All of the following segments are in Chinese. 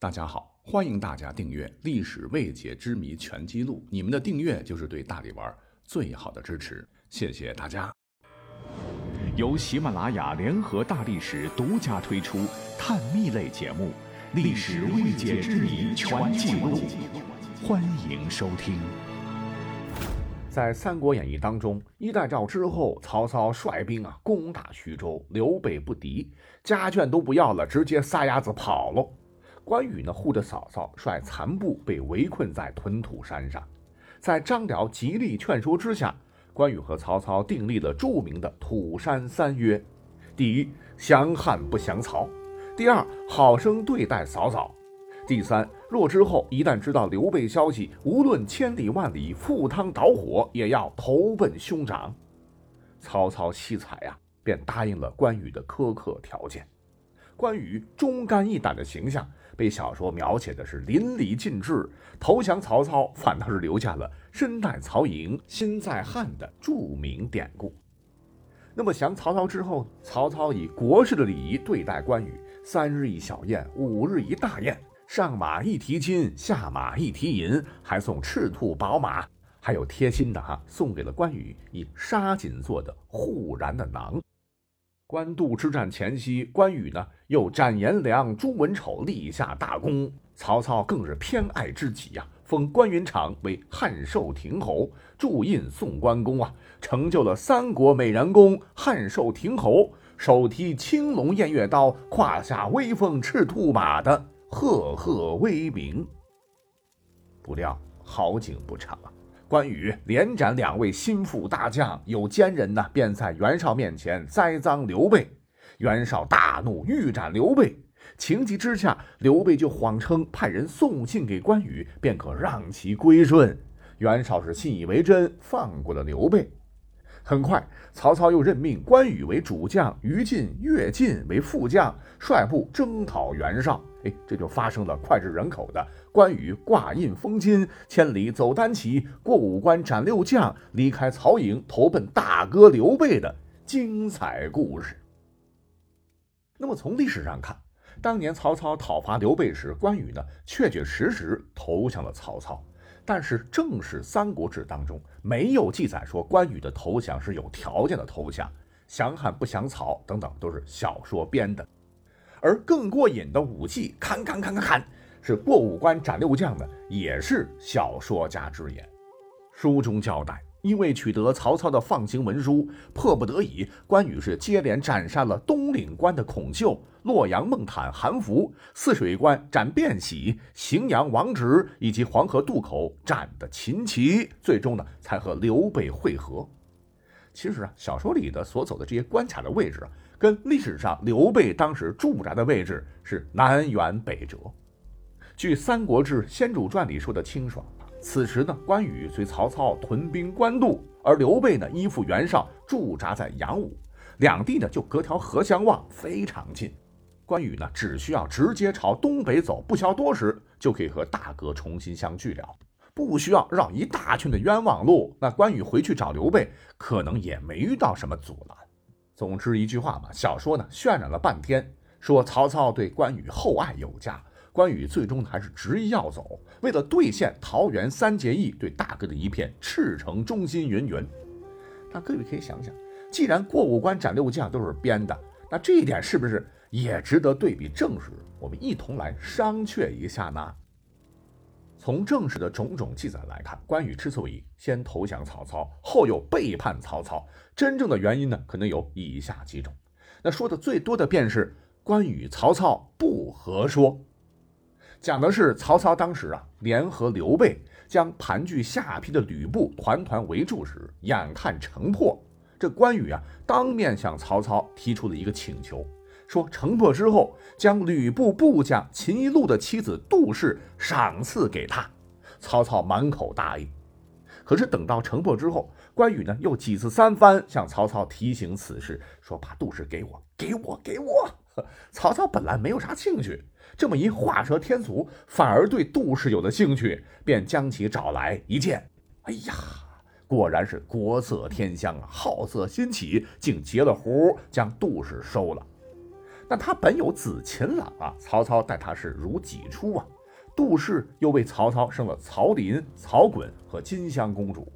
大家好，欢迎大家订阅《历史未解之谜全记录》，你们的订阅就是对大力丸最好的支持，谢谢大家。由喜马拉雅联合大历史独家推出探秘类节目《历史未解之谜全记录》，欢迎收听。在《三国演义》当中，一代诏之后，曹操率兵啊攻打徐州，刘备不敌，家眷都不要了，直接撒丫子跑了。关羽呢，护着嫂嫂，率残部被围困在屯土山上。在张辽极力劝说之下，关羽和曹操订立了著名的土山三约：第一，降汉不降曹；第二，好生对待嫂嫂；第三，若之后一旦知道刘备消息，无论千里万里，赴汤蹈火，也要投奔兄长。曹操惜才呀，便答应了关羽的苛刻条件。关羽忠肝义胆的形象。被小说描写的是淋漓尽致，投降曹操反倒是留下了“身在曹营心在汉”的著名典故。那么降曹操之后，曹操以国士的礼仪对待关羽：三日一小宴，五日一大宴，上马一提金，下马一提银，还送赤兔宝马，还有贴心的哈，送给了关羽以纱锦做的护髯的囊。官渡之战前夕，关羽呢又斩颜良、诛文丑，立下大功。曹操更是偏爱之极呀，封关云长为汉寿亭侯，铸印送关公啊，成就了三国美髯公汉寿亭侯手提青龙偃月刀，胯下威风赤兔马的赫赫威名。不料好景不长啊。关羽连斩两位心腹大将，有奸人呢，便在袁绍面前栽赃刘备。袁绍大怒，欲斩刘备。情急之下，刘备就谎称派人送信给关羽，便可让其归顺。袁绍是信以为真，放过了刘备。很快，曹操又任命关羽为主将，于禁、乐进为副将，率部征讨袁绍。哎，这就发生了脍炙人口的关羽挂印封金、千里走单骑、过五关斩六将、离开曹营投奔大哥刘备的精彩故事。那么，从历史上看，当年曹操讨伐刘备时，关羽呢确确实实投降了曹操。但是正史《三国志》当中没有记载说关羽的投降是有条件的投降，降汉不降曹等等都是小说编的。而更过瘾的武器，砍砍砍砍砍，是过五关斩六将的，也是小说家之言。书中交代，因为取得曹操的放行文书，迫不得已，关羽是接连斩杀了东岭关的孔秀。洛阳孟坦、韩福，泗水关斩卞喜，荥阳王直，以及黄河渡口斩的秦琪，最终呢才和刘备会合。其实啊，小说里的所走的这些关卡的位置啊，跟历史上刘备当时驻扎的位置是南辕北辙。据《三国志·先主传》里说的清爽，此时呢，关羽随曹操屯兵官渡，而刘备呢依附袁绍驻扎在阳武，两地呢就隔条河相望，非常近。关羽呢，只需要直接朝东北走，不消多时就可以和大哥重新相聚了，不需要绕一大圈的冤枉路。那关羽回去找刘备，可能也没遇到什么阻拦。总之一句话嘛，小说呢渲染了半天，说曹操对关羽厚爱有加，关羽最终还是执意要走，为了兑现桃园三结义，对大哥的一片赤诚忠心，云云。那各位可以想想，既然过五关斩六将都是编的，那这一点是不是？也值得对比正史，我们一同来商榷一下呢。从正史的种种记载来看，关羽之所以先投降曹操，后又背叛曹操，真正的原因呢，可能有以下几种。那说的最多的便是关羽曹操不和说，讲的是曹操当时啊联合刘备，将盘踞下邳的吕布团团围住时，眼看城破，这关羽啊当面向曹操提出了一个请求。说城破之后，将吕布部将秦一路的妻子杜氏赏赐给他。曹操满口答应。可是等到城破之后，关羽呢又几次三番向曹操提醒此事，说把杜氏给我，给我，给我。曹操本来没有啥兴趣，这么一画蛇添足，反而对杜氏有了兴趣，便将其找来一见。哎呀，果然是国色天香啊，好色心起，竟截了胡将杜氏收了。那他本有子秦朗啊，曹操待他是如己出啊。杜氏又为曹操生了曹林、曹衮和金香公主。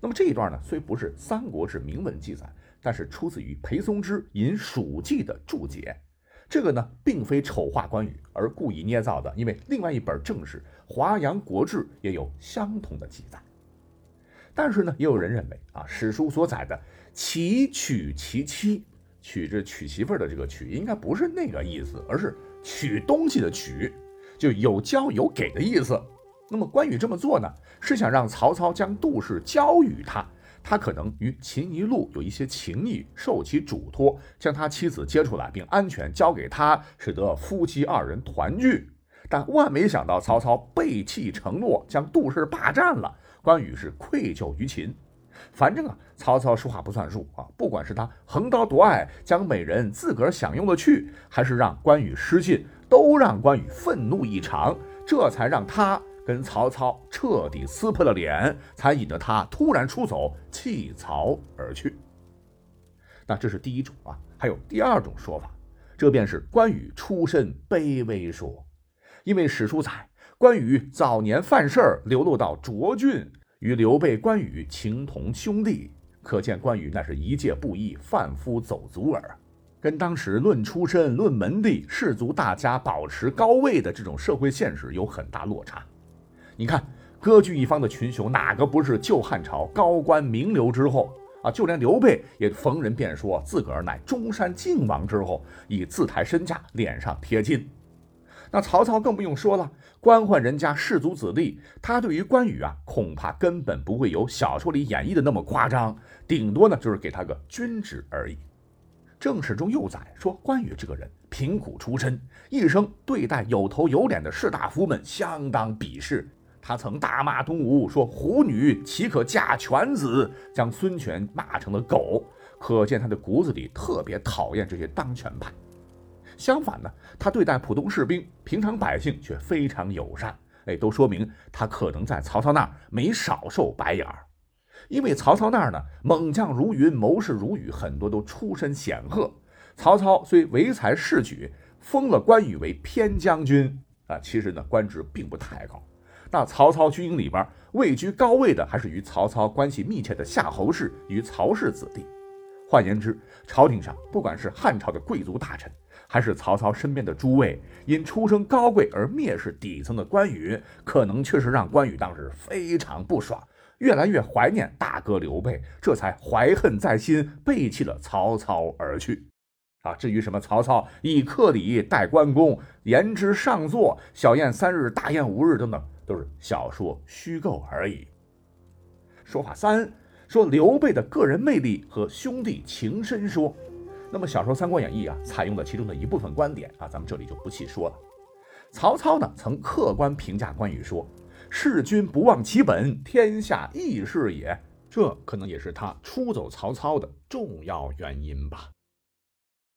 那么这一段呢，虽不是《三国志》明文记载，但是出自于裴松之《引蜀记》的注解。这个呢，并非丑化关羽而故意捏造的，因为另外一本正史《华阳国志》也有相同的记载。但是呢，也有人认为啊，史书所载的“其娶其妻”，娶这娶媳妇的这个娶，应该不是那个意思，而是取东西的取，就有交有给的意思。那么关羽这么做呢，是想让曹操将杜氏交予他。他可能与秦一路有一些情谊，受其嘱托，将他妻子接出来，并安全交给他，使得夫妻二人团聚。但万没想到，曹操背弃承诺，将杜氏霸占了。关羽是愧疚于秦。反正啊，曹操说话不算数啊。不管是他横刀夺爱，将美人自个儿享用了去，还是让关羽失信，都让关羽愤怒异常，这才让他。跟曹操彻底撕破了脸，才引得他突然出走，弃曹而去。那这是第一种啊，还有第二种说法，这便是关羽出身卑微说。因为史书载，关羽早年犯事儿，流落到涿郡，与刘备、关羽情同兄弟，可见关羽那是一介布衣、贩夫走卒耳，跟当时论出身、论门第、士族大家保持高位的这种社会现实有很大落差。你看，割据一方的群雄，哪个不是旧汉朝高官名流之后啊？就连刘备也逢人便说自个儿乃中山靖王之后，以自抬身价，脸上贴金。那曹操更不用说了，官宦人家士族子弟，他对于关羽啊，恐怕根本不会有小说里演绎的那么夸张，顶多呢就是给他个军职而已。正史中又载说，关羽这个人贫苦出身，一生对待有头有脸的士大夫们相当鄙视。他曾大骂东吴，说虎女岂可嫁犬子，将孙权骂成了狗，可见他的骨子里特别讨厌这些当权派。相反呢，他对待普通士兵、平常百姓却非常友善，哎，都说明他可能在曹操那儿没少受白眼儿。因为曹操那儿呢，猛将如云，谋士如雨，很多都出身显赫。曹操虽唯才是举，封了关羽为偏将军啊，其实呢，官职并不太高。那曹操军营里边位居高位的，还是与曹操关系密切的夏侯氏与曹氏子弟。换言之，朝廷上不管是汉朝的贵族大臣，还是曹操身边的诸位，因出身高贵而蔑视底层的关羽，可能确实让关羽当时非常不爽，越来越怀念大哥刘备，这才怀恨在心，背弃了曹操而去。啊，至于什么曹操以克礼待关公，言之上座，小宴三日，大宴五日等等。都是小说虚构而已。说法三说刘备的个人魅力和兄弟情深说，那么小说《三国演义》啊，采用了其中的一部分观点啊，咱们这里就不细说了。曹操呢，曾客观评价关羽说：“弑君不忘其本，天下义士也。”这可能也是他出走曹操的重要原因吧。